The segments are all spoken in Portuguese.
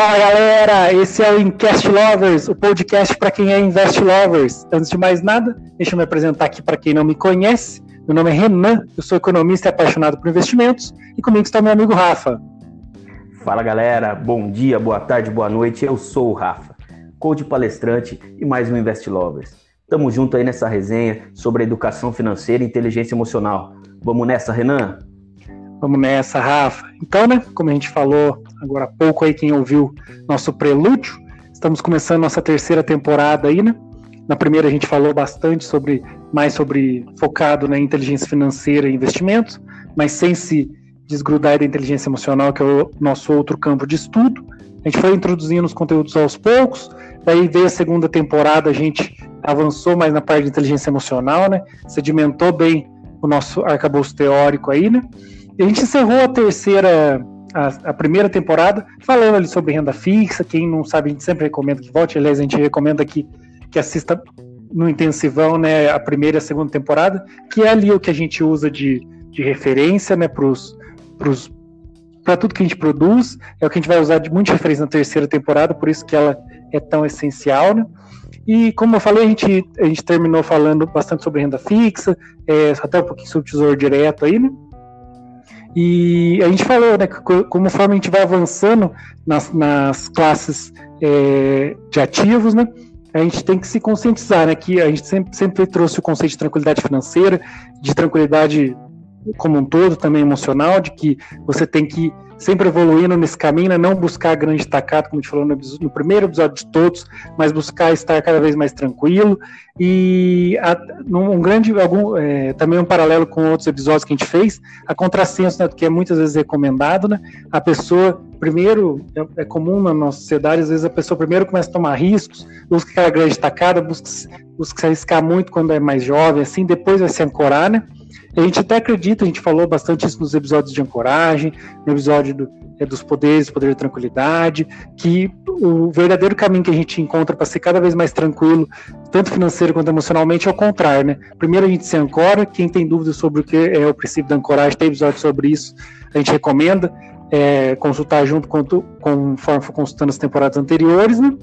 Fala galera, esse é o Incast Lovers, o podcast para quem é Invest Lovers. Antes de mais nada, deixa eu me apresentar aqui para quem não me conhece. Meu nome é Renan, eu sou economista e apaixonado por investimentos, e comigo está meu amigo Rafa. Fala galera, bom dia, boa tarde, boa noite. Eu sou o Rafa, coach palestrante e mais um Invest Lovers. Tamo junto aí nessa resenha sobre educação financeira e inteligência emocional. Vamos nessa, Renan? Vamos nessa, Rafa. Então, né, como a gente falou agora há pouco aí, quem ouviu nosso prelúdio, estamos começando nossa terceira temporada aí, né? Na primeira a gente falou bastante sobre, mais sobre, focado na inteligência financeira e investimentos, mas sem se desgrudar da inteligência emocional, que é o nosso outro campo de estudo. A gente foi introduzindo os conteúdos aos poucos, daí veio a segunda temporada, a gente avançou mais na parte de inteligência emocional, né? Sedimentou bem o nosso arcabouço teórico aí, né? A gente encerrou a terceira, a, a, primeira temporada, falando ali sobre renda fixa. Quem não sabe, a gente sempre recomenda que volte. Aliás, a gente recomenda que, que assista no intensivão, né, a primeira e a segunda temporada, que é ali o que a gente usa de, de referência, né, para tudo que a gente produz. É o que a gente vai usar de muita referência na terceira temporada, por isso que ela é tão essencial, né? E como eu falei, a gente, a gente terminou falando bastante sobre renda fixa, é, até um pouquinho sobre tesouro direto aí, né? E a gente falou, né, que conforme a gente vai avançando nas, nas classes é, de ativos, né, a gente tem que se conscientizar, né, que a gente sempre, sempre trouxe o conceito de tranquilidade financeira, de tranquilidade como um todo, também emocional, de que você tem que sempre evoluindo nesse caminho, né? não buscar grande tacado, como a gente falou no, no, primeiro episódio de todos, mas buscar estar cada vez mais tranquilo e a, um grande, algum, é, também um paralelo com outros episódios que a gente fez, a contrassenso, né, que é muitas vezes recomendado, né? A pessoa primeiro é, é, comum na nossa sociedade, às vezes a pessoa primeiro começa a tomar riscos, busca aquela grande tacada, busca, busca se arriscar muito quando é mais jovem, assim, depois vai se ancorar, né? A gente até acredita, a gente falou bastante isso nos episódios de ancoragem, no episódio do, é, dos poderes, poder da tranquilidade, que o verdadeiro caminho que a gente encontra para ser cada vez mais tranquilo, tanto financeiro quanto emocionalmente, é o contrário, né? Primeiro a gente se ancora, quem tem dúvidas sobre o que é o princípio da ancoragem, tem episódio sobre isso, a gente recomenda é, consultar junto com, conforme for consultando as temporadas anteriores, né?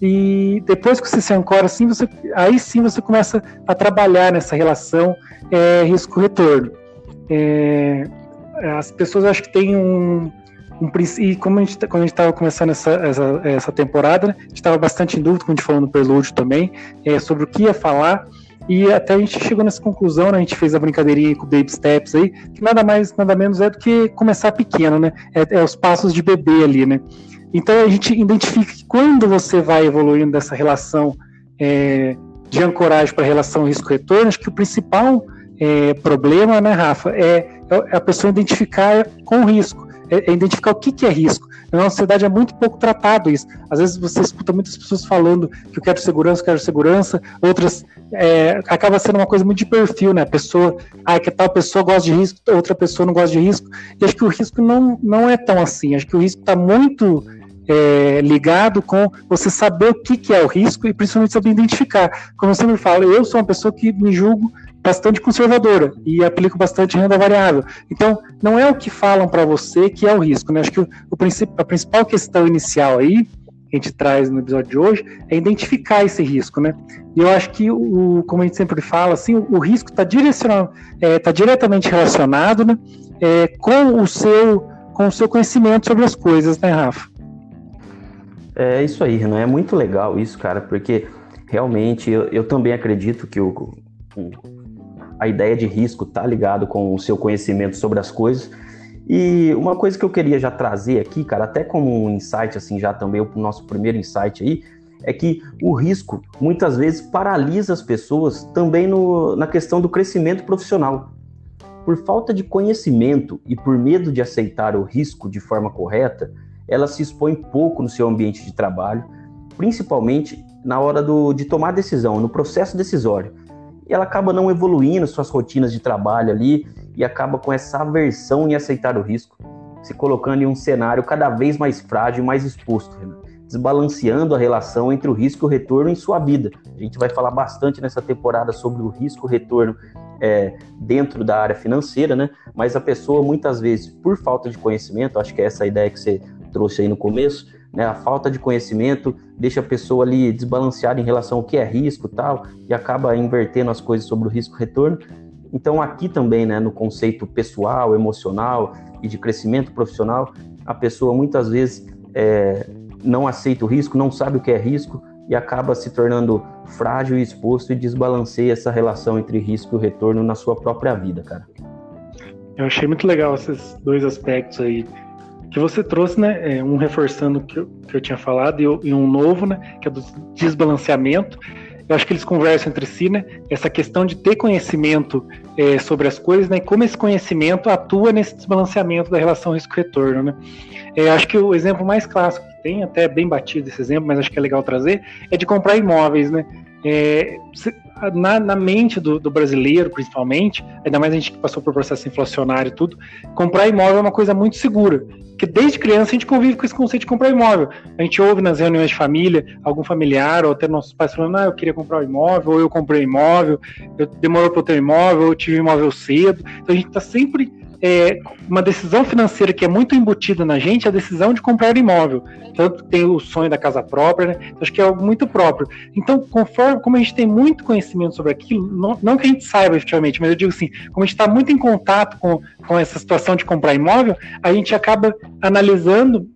E depois que você se ancora assim, você, aí sim você começa a trabalhar nessa relação é, risco-retorno. É, as pessoas acho que têm um, um e como a gente, quando a gente estava começando essa, essa, essa temporada, a gente estava bastante em dúvida, como a gente falou no prelúdio também, é, sobre o que ia falar, e até a gente chegou nessa conclusão, né, a gente fez a brincadeirinha com o Baby Steps aí, que nada mais, nada menos é do que começar pequeno, né, é, é os passos de bebê ali, né, então a gente identifica que quando você vai evoluindo dessa relação é, de ancoragem para relação risco-retorno, acho que o principal é, problema, né, Rafa, é, é, a pessoa identificar com o risco, é, é, identificar o que, que é risco. Na nossa sociedade é muito pouco tratado isso. Às vezes você escuta muitas pessoas falando que eu quero segurança, eu quero segurança, outras é, acaba sendo uma coisa muito de perfil, né? A pessoa, ah, que tal pessoa gosta de risco, outra pessoa não gosta de risco. E acho que o risco não, não é tão assim. Acho que o risco está muito é, ligado com você saber o que, que é o risco e principalmente saber identificar. Como eu sempre falo, eu sou uma pessoa que me julgo bastante conservadora e aplico bastante renda variável. Então, não é o que falam para você que é o risco. Né? Acho que o, o a principal questão inicial aí, que a gente traz no episódio de hoje, é identificar esse risco. Né? E eu acho que, o, como a gente sempre fala, assim, o, o risco está é, tá diretamente relacionado né, é, com, o seu, com o seu conhecimento sobre as coisas, né, Rafa? É isso aí, Renan. É muito legal isso, cara, porque realmente eu, eu também acredito que o, o, a ideia de risco tá ligado com o seu conhecimento sobre as coisas. E uma coisa que eu queria já trazer aqui, cara, até como um insight, assim, já também o nosso primeiro insight aí, é que o risco muitas vezes paralisa as pessoas também no, na questão do crescimento profissional. Por falta de conhecimento e por medo de aceitar o risco de forma correta, ela se expõe pouco no seu ambiente de trabalho, principalmente na hora do, de tomar decisão, no processo decisório. E ela acaba não evoluindo suas rotinas de trabalho ali e acaba com essa aversão em aceitar o risco, se colocando em um cenário cada vez mais frágil e mais exposto, desbalanceando a relação entre o risco e o retorno em sua vida. A gente vai falar bastante nessa temporada sobre o risco e retorno é, dentro da área financeira, né? Mas a pessoa muitas vezes, por falta de conhecimento, acho que é essa a ideia que você trouxe aí no começo, né? A falta de conhecimento deixa a pessoa ali desbalanceada em relação ao que é risco tal, e acaba invertendo as coisas sobre o risco-retorno. Então, aqui também, né, no conceito pessoal, emocional e de crescimento profissional, a pessoa muitas vezes é, não aceita o risco, não sabe o que é risco e acaba se tornando frágil e exposto e desbalanceia essa relação entre risco e retorno na sua própria vida, cara. Eu achei muito legal esses dois aspectos aí que você trouxe, né? É, um reforçando que, eu, que eu tinha falado e, e, um novo, né? Que é do desbalanceamento. Eu acho que eles conversam entre si, né? Essa questão de ter conhecimento é, sobre as coisas, né? E como esse conhecimento atua nesse desbalanceamento da relação risco-retorno, né? É, acho que o exemplo mais clássico que tem, até bem batido esse exemplo, mas acho que é legal trazer, é de comprar imóveis, né? É, na, na, mente do, do, brasileiro, principalmente, ainda mais a gente que passou por processo inflacionário e tudo, comprar imóvel é uma coisa muito segura. Porque desde criança a gente convive com esse conceito de comprar imóvel. A gente ouve nas reuniões de família algum familiar ou até nossos pais falando: ah, eu queria comprar um imóvel, ou eu comprei um imóvel, eu demorou para eu ter um imóvel, eu tive um imóvel cedo. Então a gente está sempre é, uma decisão financeira que é muito embutida na gente, é a decisão de comprar imóvel. Tanto tem o sonho da casa própria, né? Então, acho que é algo muito próprio. Então, conforme como a gente tem muito conhecimento sobre aquilo, não, não que a gente saiba efetivamente, mas eu digo assim, como a gente está muito em contato com, com essa situação de comprar imóvel, a gente acaba analisando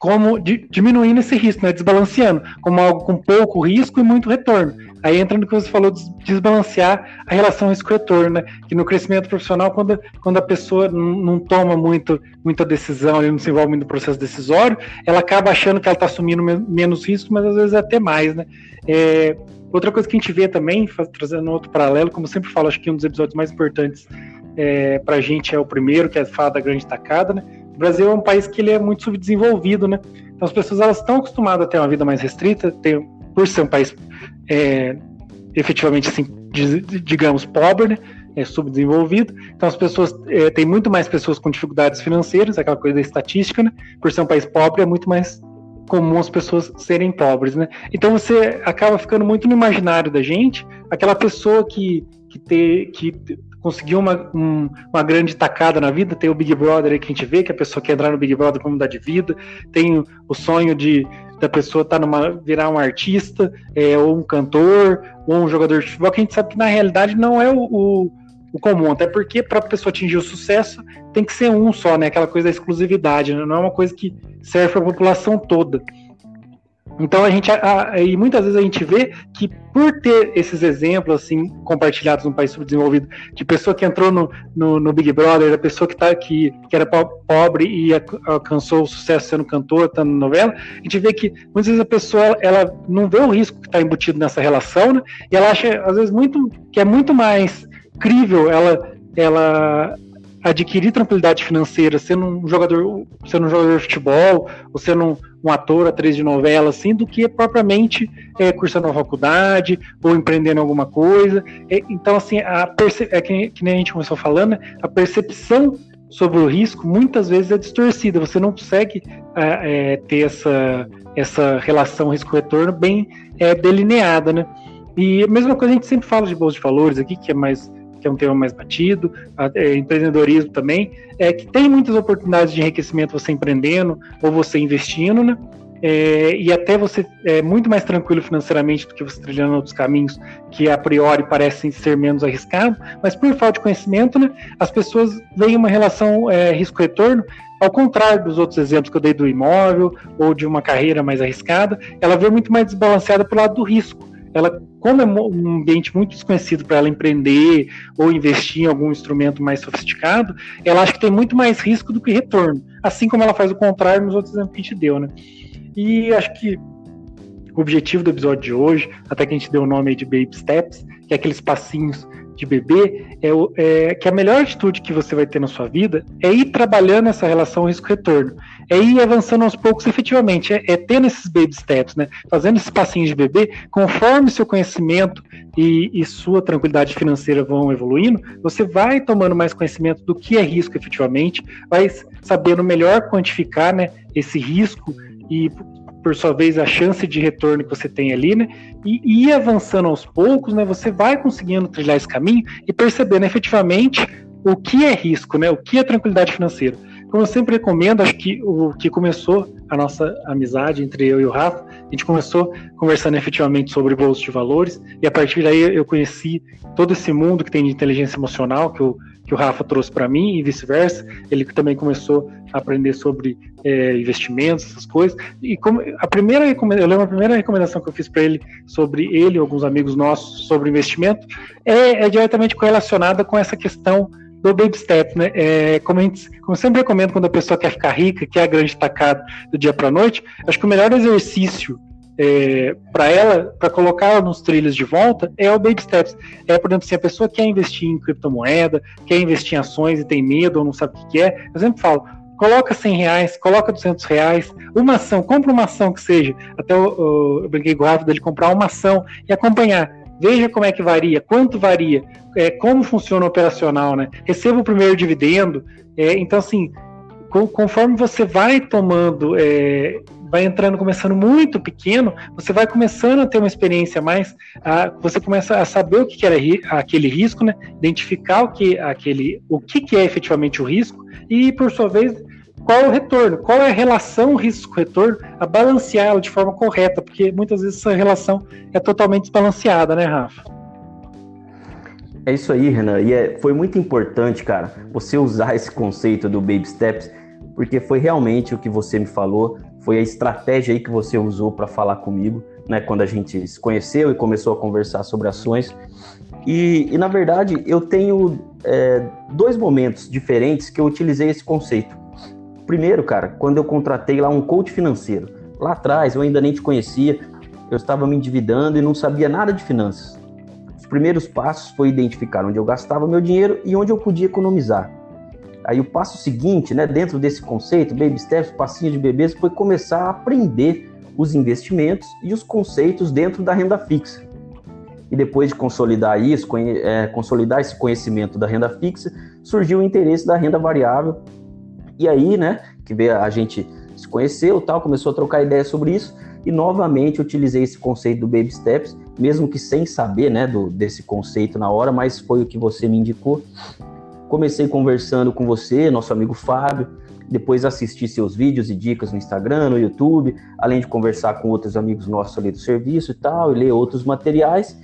como di, diminuindo esse risco, né, desbalanceando, como algo com pouco risco e muito retorno. Aí entra no que você falou de desbalancear a relação risco-retorno, né? Que no crescimento profissional, quando, quando a pessoa não toma muito, muita decisão, ele não se envolve muito no processo decisório, ela acaba achando que ela está assumindo menos risco, mas às vezes até mais, né? É, outra coisa que a gente vê também, faz, trazendo outro paralelo, como sempre falo, acho que um dos episódios mais importantes é, para a gente é o primeiro, que é a fala da grande tacada, né? Brasil é um país que ele é muito subdesenvolvido, né? Então as pessoas elas estão acostumadas a ter uma vida mais restrita, ter, por ser um país é, efetivamente assim, digamos, pobre, né? É subdesenvolvido. Então as pessoas é, tem muito mais pessoas com dificuldades financeiras, aquela coisa da estatística, né? Por ser um país pobre, é muito mais comum as pessoas serem pobres, né? Então você acaba ficando muito no imaginário da gente, aquela pessoa que que ter que conseguiu uma, um, uma grande tacada na vida, tem o Big Brother aí que a gente vê, que a pessoa quer entrar no Big Brother para mudar de vida, tem o sonho de da pessoa tá numa, virar um artista, é, ou um cantor, ou um jogador de futebol, que a gente sabe que na realidade não é o, o, o comum, até porque para a pessoa atingir o sucesso tem que ser um só, né? Aquela coisa da exclusividade, né? não é uma coisa que serve para a população toda. Então a gente a, e muitas vezes a gente vê que por ter esses exemplos assim compartilhados num país subdesenvolvido, de pessoa que entrou no, no, no Big Brother, da pessoa que tá que, que era pobre e alcançou o sucesso sendo cantor, tá na novela, a gente vê que muitas vezes a pessoa ela não vê o risco que está embutido nessa relação, né? E ela acha às vezes muito que é muito mais crível ela ela adquirir tranquilidade financeira sendo um jogador, sendo um jogador de futebol, ou sendo um, um ator, atriz de novela, assim, do que propriamente é, cursando uma faculdade ou empreendendo alguma coisa. É, então, assim, a é que, que, nem a gente começou falando, né? a percepção sobre o risco muitas vezes é distorcida. Você não consegue é, é ter essa, essa relação risco-retorno bem é, delineada, né? E a mesma coisa a gente sempre fala de bolsa de valores aqui, que é mais que é um tema mais batido, é, empreendedorismo também, é que tem muitas oportunidades de enriquecimento você empreendendo ou você investindo, né? É, e até você é muito mais tranquilo financeiramente do que você trilhando outros caminhos que a priori parecem ser menos arriscados, mas por falta de conhecimento, né, as pessoas veem uma relação é, risco-retorno ao contrário dos outros exemplos que eu dei do imóvel ou de uma carreira mais arriscada, ela vê muito mais desbalanceada para o lado do risco ela, como é um ambiente muito desconhecido para ela empreender ou investir em algum instrumento mais sofisticado, ela acha que tem muito mais risco do que retorno. Assim como ela faz o contrário nos outros exemplos que a gente deu, né? E acho que o objetivo do episódio de hoje, até que a gente deu o nome de Baby Steps, que é aqueles passinhos de bebê, é, é, que a melhor atitude que você vai ter na sua vida é ir trabalhando essa relação risco-retorno. É ir avançando aos poucos efetivamente, é, é tendo esses baby steps, né? Fazendo esses passinhos de bebê, conforme seu conhecimento e, e, sua tranquilidade financeira vão evoluindo, você vai tomando mais conhecimento do que é risco efetivamente, vai sabendo melhor quantificar né, esse risco e, por sua vez, a chance de retorno que você tem ali, né? E, ir avançando aos poucos, né? Você vai conseguindo trilhar esse caminho e percebendo efetivamente o que é risco, né? O que é tranquilidade financeira. Como eu sempre recomendo, acho que o que começou a nossa amizade entre eu e o Rafa, a gente começou conversando efetivamente sobre bolsa de valores, e a partir daí eu conheci todo esse mundo que tem de inteligência emocional, que eu que o Rafa trouxe para mim e vice-versa. Ele também começou a aprender sobre é, investimentos, essas coisas. E como a primeira eu lembro a primeira recomendação que eu fiz para ele sobre ele e alguns amigos nossos sobre investimento é, é diretamente correlacionada com essa questão do baby step, né? É, como, gente, como eu sempre recomendo quando a pessoa quer ficar rica, que é a grande tacada do dia para noite, acho que o melhor exercício é, para ela, para colocar ela nos trilhos de volta, é o baby steps. É, por exemplo, se a pessoa quer investir em criptomoeda, quer investir em ações e tem medo ou não sabe o que é, eu sempre falo, coloca 100 reais, coloca 200 reais, uma ação, compra uma ação que seja, até eu, eu brinquei com o Rafa dele comprar uma ação e acompanhar. Veja como é que varia, quanto varia, é, como funciona o operacional, né? Receba o primeiro dividendo. É, então, assim, conforme você vai tomando é, vai entrando, começando muito pequeno, você vai começando a ter uma experiência mais, a, você começa a saber o que era aquele risco, né? Identificar o que aquele, o que, que é efetivamente o risco e, por sua vez, qual é o retorno, qual é a relação risco-retorno, a balancear ela de forma correta, porque muitas vezes essa relação é totalmente desbalanceada, né, Rafa? É isso aí, Renan. E é, foi muito importante, cara, você usar esse conceito do baby steps, porque foi realmente o que você me falou foi a estratégia aí que você usou para falar comigo, né? Quando a gente se conheceu e começou a conversar sobre ações. E, e na verdade, eu tenho é, dois momentos diferentes que eu utilizei esse conceito. Primeiro, cara, quando eu contratei lá um coach financeiro. Lá atrás, eu ainda nem te conhecia, eu estava me endividando e não sabia nada de finanças. Os primeiros passos foi identificar onde eu gastava meu dinheiro e onde eu podia economizar. Aí o passo seguinte, né, dentro desse conceito, baby steps, passinho de bebês, foi começar a aprender os investimentos e os conceitos dentro da renda fixa. E depois de consolidar isso, é, consolidar esse conhecimento da renda fixa, surgiu o interesse da renda variável. E aí, né, que a gente se conheceu, tal, começou a trocar ideias sobre isso e novamente utilizei esse conceito do baby steps, mesmo que sem saber, né, do, desse conceito na hora, mas foi o que você me indicou Comecei conversando com você, nosso amigo Fábio, depois assisti seus vídeos e dicas no Instagram, no YouTube, além de conversar com outros amigos nossos ali do serviço e tal, e ler outros materiais.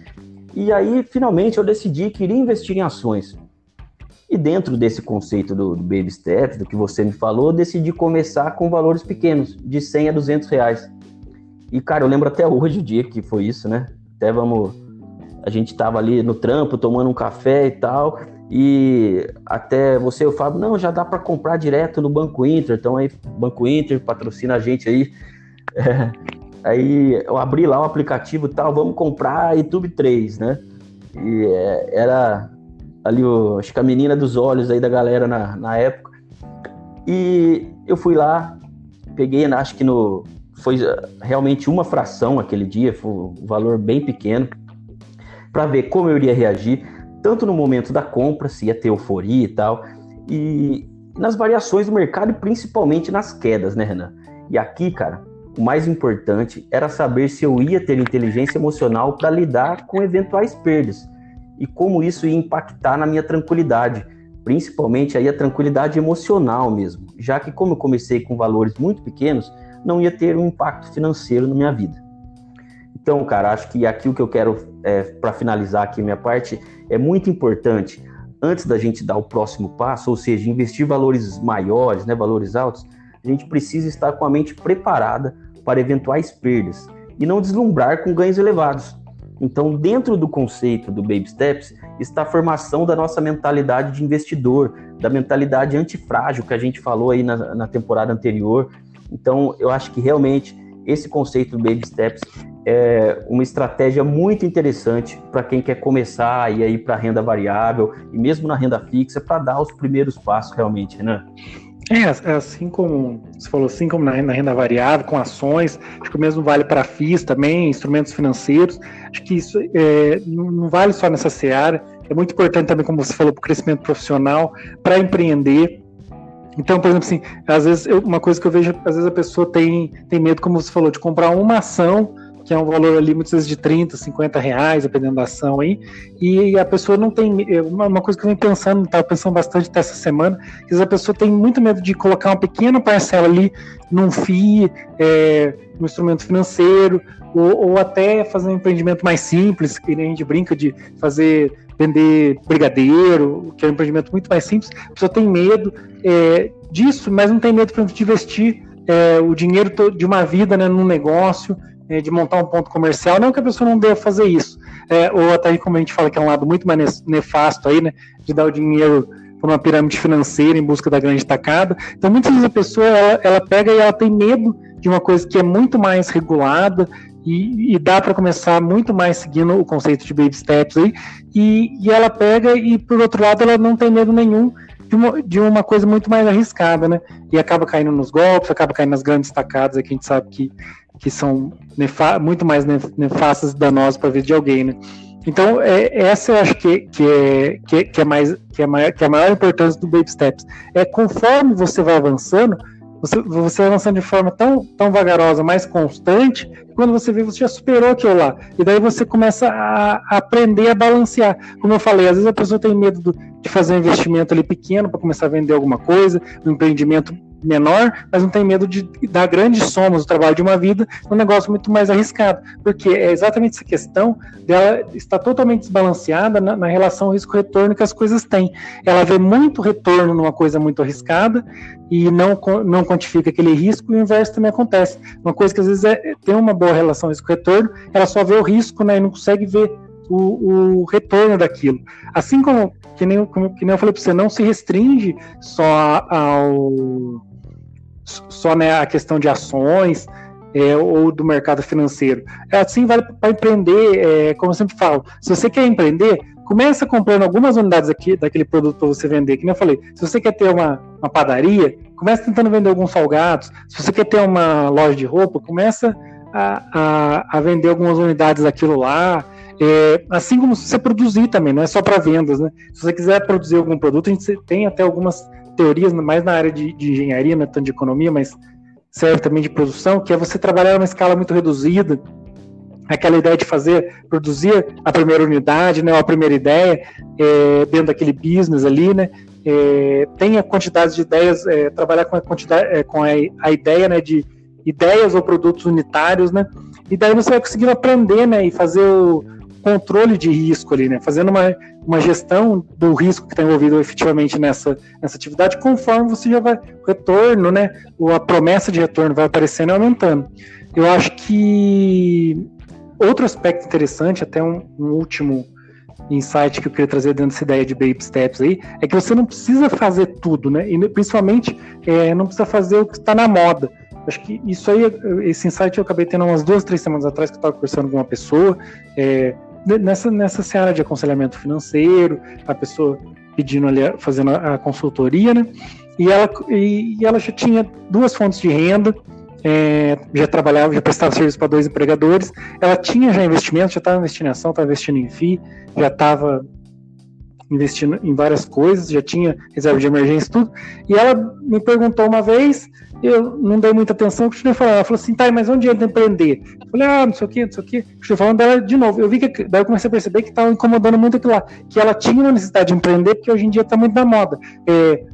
E aí, finalmente, eu decidi que iria investir em ações. E dentro desse conceito do, do Baby Steps, do que você me falou, decidi começar com valores pequenos, de 100 a 200 reais. E, cara, eu lembro até hoje o dia que foi isso, né? Até vamos. A gente tava ali no trampo, tomando um café e tal. E até você, eu falo, não, já dá para comprar direto no Banco Inter. Então aí, Banco Inter patrocina a gente aí. É, aí eu abri lá o aplicativo e tal, vamos comprar YouTube 3, né? E é, era ali, o, acho que a menina dos olhos aí da galera na, na época. E eu fui lá, peguei, acho que no. Foi realmente uma fração aquele dia, foi um valor bem pequeno, para ver como eu iria reagir tanto no momento da compra, se ia ter euforia e tal, e nas variações do mercado e principalmente nas quedas, né, Renan? E aqui, cara, o mais importante era saber se eu ia ter inteligência emocional para lidar com eventuais perdas e como isso ia impactar na minha tranquilidade, principalmente aí a tranquilidade emocional mesmo, já que como eu comecei com valores muito pequenos, não ia ter um impacto financeiro na minha vida. Então, cara, acho que aqui o que eu quero, é, para finalizar aqui minha parte, é muito importante, antes da gente dar o próximo passo, ou seja, investir valores maiores, né, valores altos, a gente precisa estar com a mente preparada para eventuais perdas e não deslumbrar com ganhos elevados. Então, dentro do conceito do Baby Steps, está a formação da nossa mentalidade de investidor, da mentalidade antifrágil que a gente falou aí na, na temporada anterior. Então, eu acho que realmente esse conceito do Baby Steps é uma estratégia muito interessante para quem quer começar e aí para renda variável e mesmo na renda fixa para dar os primeiros passos realmente, né? É, é, assim como você falou, assim como na, na renda variável, com ações, acho que o mesmo vale para FIIs também, instrumentos financeiros. Acho que isso é, não vale só nessa seara, é muito importante também, como você falou, para o crescimento profissional, para empreender. Então, por exemplo, assim, às vezes eu, uma coisa que eu vejo, às vezes a pessoa tem, tem medo, como você falou, de comprar uma ação que é um valor ali muitas vezes de 30, 50 reais, dependendo da ação aí, e a pessoa não tem, é, uma coisa que eu venho pensando, estava pensando bastante até essa semana, que a pessoa tem muito medo de colocar uma pequena parcela ali num FII, é, no instrumento financeiro, ou, ou, até fazer um empreendimento mais simples, que nem a gente brinca de fazer, vender brigadeiro, que é um empreendimento muito mais simples, a pessoa tem medo é, disso, mas não tem medo, por exemplo, de investir é, o dinheiro de uma vida né, num negócio, é, de montar um ponto comercial, não que a pessoa não deva fazer isso, é, ou até como a gente fala que é um lado muito mais nefasto aí, né, de dar o dinheiro para uma pirâmide financeira em busca da grande tacada. Então, muitas vezes a pessoa ela, ela pega e ela tem medo de uma coisa que é muito mais regulada e, e dá para começar muito mais seguindo o conceito de baby steps aí, e, e ela pega e, por outro lado, ela não tem medo nenhum de uma, de uma coisa muito mais arriscada, né? E acaba caindo nos golpes, acaba caindo nas grandes tacadas, que a gente sabe que, que são muito mais nefastas e danosas para a vida de alguém, né? Então, é, essa eu acho que, que, é, que, que, é mais, que, é maior, que é a maior importância do Baby Steps. É conforme você vai avançando, você, você vai avançando de forma tão, tão vagarosa, mais constante, quando você vê, você já superou aquilo lá. E daí você começa a, a aprender a balancear. Como eu falei, às vezes a pessoa tem medo do, de fazer um investimento ali pequeno para começar a vender alguma coisa, um empreendimento menor, mas não tem medo de dar grandes somas do trabalho de uma vida um negócio muito mais arriscado, porque é exatamente essa questão dela está totalmente desbalanceada na, na relação risco-retorno que as coisas têm. Ela vê muito retorno numa coisa muito arriscada e não, não quantifica aquele risco, e o inverso também acontece. Uma coisa que às vezes é, tem uma boa relação risco-retorno, ela só vê o risco né, e não consegue ver o, o, retorno daquilo. Assim como, que nem, como, que nem eu falei para você, não se restringe só ao só né, a questão de ações é, ou do mercado financeiro. É, assim vale para empreender, é, como eu sempre falo, se você quer empreender, começa comprando algumas unidades aqui daquele produto para você vender, que nem eu falei, se você quer ter uma, uma padaria, começa tentando vender alguns salgados, se você quer ter uma loja de roupa, começa a, a, a vender algumas unidades daquilo lá, é, assim como você produzir também, não é só para vendas, né? Se você quiser produzir algum produto, a gente tem até algumas teorias, mais na área de, de engenharia, não é tanto de economia, mas serve também de produção, que é você trabalhar numa escala muito reduzida, aquela ideia de fazer, produzir a primeira unidade, né, a primeira ideia, é, dentro daquele business ali, né, é, tem a quantidade de ideias, é, trabalhar com a quantidade, é, com a, a, ideia, né, de ideias ou produtos unitários, né, e daí você vai conseguindo aprender, né, e fazer o, controle de risco ali, né? Fazendo uma, uma gestão do risco que está envolvido efetivamente nessa, nessa atividade, conforme você já vai, o retorno, né? Ou a promessa de retorno vai aparecendo e aumentando. Eu acho que outro aspecto interessante, até um, um último insight que eu queria trazer dentro dessa ideia de baby steps aí, é que você não precisa fazer tudo, né? E principalmente é, não precisa fazer o que está na moda. Acho que isso aí, esse insight eu acabei tendo umas duas, três semanas atrás que eu estava conversando com uma pessoa. É, nessa, nessa seara de aconselhamento financeiro, a pessoa pedindo ali, fazendo a, consultoria, né? E ela, e, ela já tinha duas fontes de renda, é, já trabalhava, já prestava serviço para dois empregadores, ela tinha já investimento, já estava investindo em ação, estava investindo em FII, já estava investindo em várias coisas, já tinha reserva de emergência tudo, e ela me perguntou uma vez eu não dei muita atenção, continuei falando. Ela falou assim, tá, mas onde entra empreender? Eu falei, ah, não sei o que, não sei o que. Continuei falando dela de novo. Eu vi que, daí eu comecei a perceber que estava incomodando muito aquilo lá, que ela tinha uma necessidade de empreender, porque hoje em dia está muito na moda. É,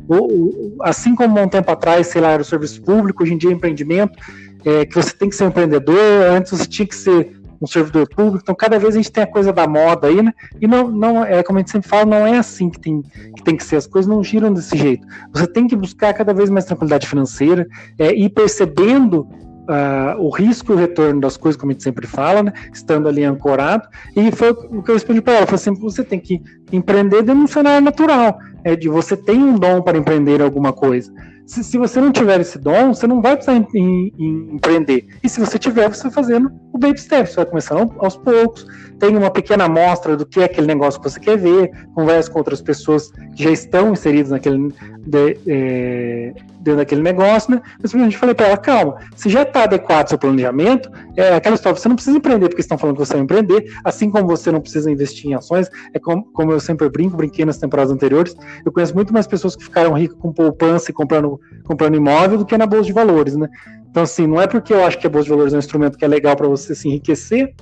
assim como um tempo atrás, sei lá, era o serviço público, hoje em dia é empreendimento, é, que você tem que ser empreendedor, antes você tinha que ser um servidor público, então cada vez a gente tem a coisa da moda aí, né? E não, não é como a gente sempre fala, não é assim que tem que, tem que ser, as coisas não giram desse jeito. Você tem que buscar cada vez mais tranquilidade financeira, é, ir percebendo Uh, o risco e o retorno das coisas, como a gente sempre fala, né? estando ali ancorado. E foi o que eu respondi para ela: foi assim, você tem que empreender dentro de um cenário natural, é, de você tem um dom para empreender alguma coisa se, se, você não tiver esse dom, você não vai precisar em, em, em empreender. E se você tiver, você vai fazendo o baby step, você vai começando aos poucos, tem uma pequena amostra do que é aquele negócio que você quer ver, conversa com outras pessoas que já estão inseridas naquele, de, é, dentro daquele negócio, né? A gente falei para ela, calma, se já está adequado seu planejamento, é aquela história, você não precisa empreender porque estão falando que você vai empreender, assim como você não precisa investir em ações, é como, como eu sempre brinco, brinquei nas temporadas anteriores, eu conheço muito mais pessoas que ficaram ricas com poupança e comprando comprando imóvel do que na bolsa de valores, né? Então, assim, não é porque eu acho que a bolsa de valores é um instrumento que é legal para você se enriquecer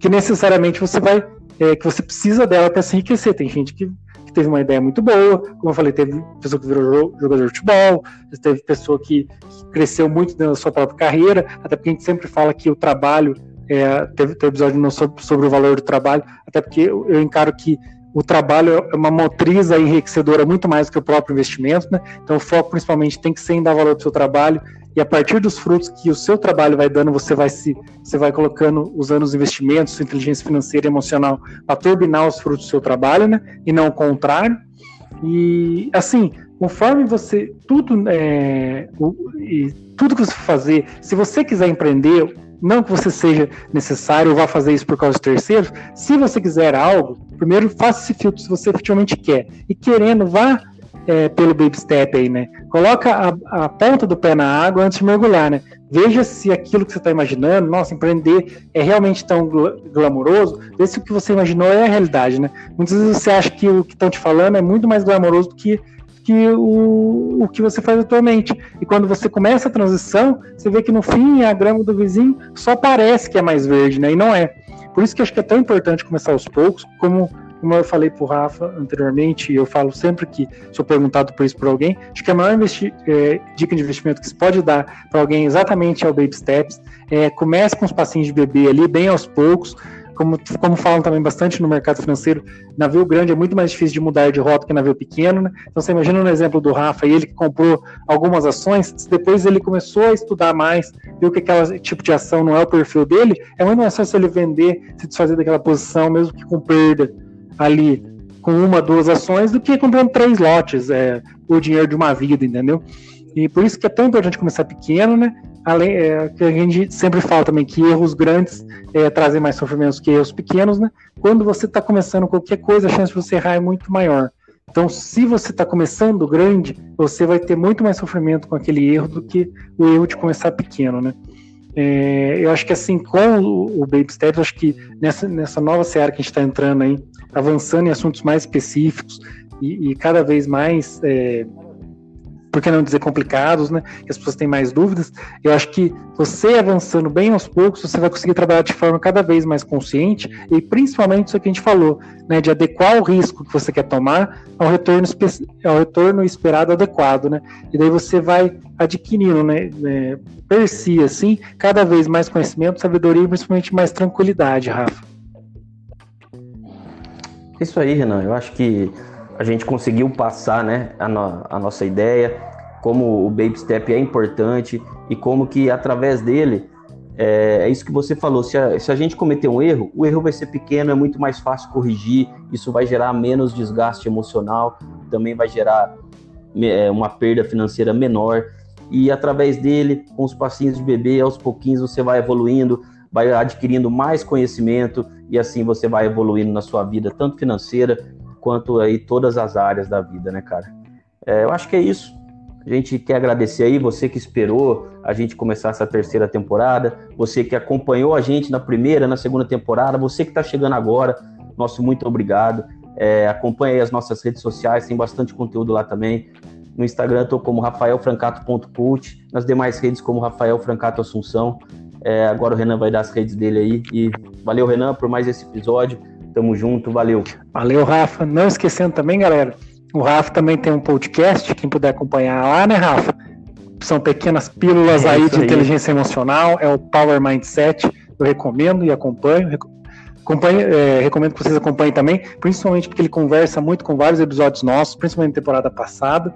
que necessariamente você vai, é, que você precisa dela para se enriquecer. Tem gente que, que, teve uma ideia muito boa, como eu falei, teve pessoa que virou jogador de futebol, teve pessoa que, cresceu muito na sua própria carreira, até porque a gente sempre fala que o trabalho, é, teve, teve episódio sobre, sobre o valor do trabalho, até porque eu, eu encaro que o trabalho é uma motriz enriquecedora muito mais do que o próprio investimento, né? Então o foco principalmente tem que ser em dar valor para o seu trabalho e a partir dos frutos que o seu trabalho vai dando, você vai se você vai colocando, usando os investimentos, sua inteligência financeira e emocional para turbinar os frutos do seu trabalho, né? E não o contrário. E assim, conforme você tudo é, o, tudo que você fazer, se você quiser empreender, não que você seja necessário ou vá fazer isso por causa de terceiros. Se você quiser algo, primeiro faça esse filtro se você efetivamente quer. E querendo, vá é, pelo baby step aí, né? Coloca a, a, ponta do pé na água antes de mergulhar, né? Veja se aquilo que você está imaginando, nossa, empreender é realmente tão gl glamouroso, vê se o que você imaginou é a realidade, né? Muitas vezes você acha que o que estão te falando é muito mais glamouroso do que que o, o que você faz atualmente. E quando você começa a transição, você vê que no fim a grama do vizinho só parece que é mais verde, né? E não é. Por isso que acho que é tão importante começar aos poucos, como, como eu falei para o Rafa anteriormente, e eu falo sempre que sou perguntado por isso por alguém, acho que a maior é, dica de investimento que se pode dar para alguém exatamente é o Baby Steps. É, comece com os passinhos de bebê ali, bem aos poucos, como, como falam também bastante no mercado financeiro, navio grande é muito mais difícil de mudar de rota que navio pequeno, né? Então você imagina no exemplo do Rafa, ele que comprou algumas ações, depois ele começou a estudar mais, viu que aquele tipo de ação não é o perfil dele, é muito mais fácil ele vender, se desfazer daquela posição, mesmo que com perda ali, com uma, duas ações, do que comprando três lotes, é, o dinheiro de uma vida, entendeu? E por isso que é tão importante começar pequeno, né? além é, que a gente sempre fala também que erros grandes é, trazem mais sofrimentos que erros pequenos, né? Quando você está começando qualquer coisa, a chance de você errar é muito maior. Então, se você está começando grande, você vai ter muito mais sofrimento com aquele erro do que o erro de começar pequeno, né? É, eu acho que assim, com o, o Baby Steps, acho que nessa, nessa nova seara que a gente está entrando aí, avançando em assuntos mais específicos e, e cada vez mais é, por que não dizer complicados, né? Que as pessoas têm mais dúvidas. Eu acho que você avançando bem aos poucos, você vai conseguir trabalhar de forma cada vez mais consciente e principalmente isso que a gente falou, né? De adequar o risco que você quer tomar ao retorno, ao retorno esperado adequado, né? E daí você vai adquirindo, né? É, per si, assim, cada vez mais conhecimento, sabedoria e principalmente mais tranquilidade, Rafa. Isso aí, Renan. Eu acho que a gente conseguiu passar né, a, no, a nossa ideia, como o Baby Step é importante e como que através dele, é, é isso que você falou, se a, se a gente cometer um erro, o erro vai ser pequeno, é muito mais fácil corrigir, isso vai gerar menos desgaste emocional, também vai gerar é, uma perda financeira menor, e através dele, com os passinhos de bebê, aos pouquinhos você vai evoluindo, vai adquirindo mais conhecimento e assim você vai evoluindo na sua vida, tanto financeira quanto aí todas as áreas da vida, né, cara? É, eu acho que é isso. A gente quer agradecer aí você que esperou a gente começar essa terceira temporada, você que acompanhou a gente na primeira, na segunda temporada, você que está chegando agora, nosso muito obrigado. É, acompanhe aí as nossas redes sociais, tem bastante conteúdo lá também. No Instagram estou como rafaelfrancato.cult, nas demais redes como Rafael Francato Assunção. É, agora o Renan vai dar as redes dele aí. E valeu, Renan, por mais esse episódio. Tamo junto, valeu. Valeu, Rafa. Não esquecendo também, galera, o Rafa também tem um podcast, quem puder acompanhar lá, né, Rafa? São pequenas pílulas é aí de aí. inteligência emocional, é o Power Mindset. Eu recomendo e acompanho. Acompanhe, é, recomendo que vocês acompanhem também, principalmente porque ele conversa muito com vários episódios nossos, principalmente na temporada passada.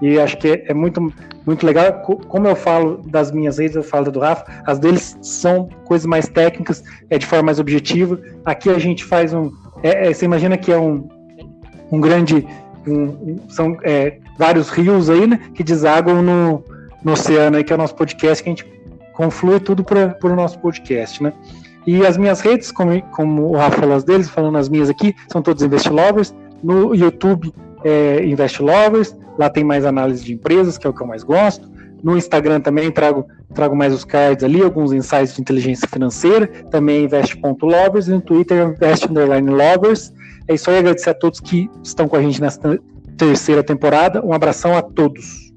E acho que é muito, muito legal. Como eu falo das minhas redes, eu falo do Rafa, as deles são coisas mais técnicas, é de forma mais objetiva. Aqui a gente faz um. É, é, você imagina que é um, um grande. Um, são é, vários rios aí, né? Que desaguam no, no oceano aí, que é o nosso podcast, que a gente conflui tudo para o nosso podcast, né? E as minhas redes, como, como o Rafa falou as deles, falando as minhas aqui, são todos Invest Lovers. No YouTube é, Invest Lovers, lá tem mais análise de empresas, que é o que eu mais gosto. No Instagram também trago, trago mais os cards ali, alguns insights de inteligência financeira, também invest.lovers, e no Twitter invest underline lovers. É isso aí, agradecer a todos que estão com a gente nessa terceira temporada. Um abração a todos.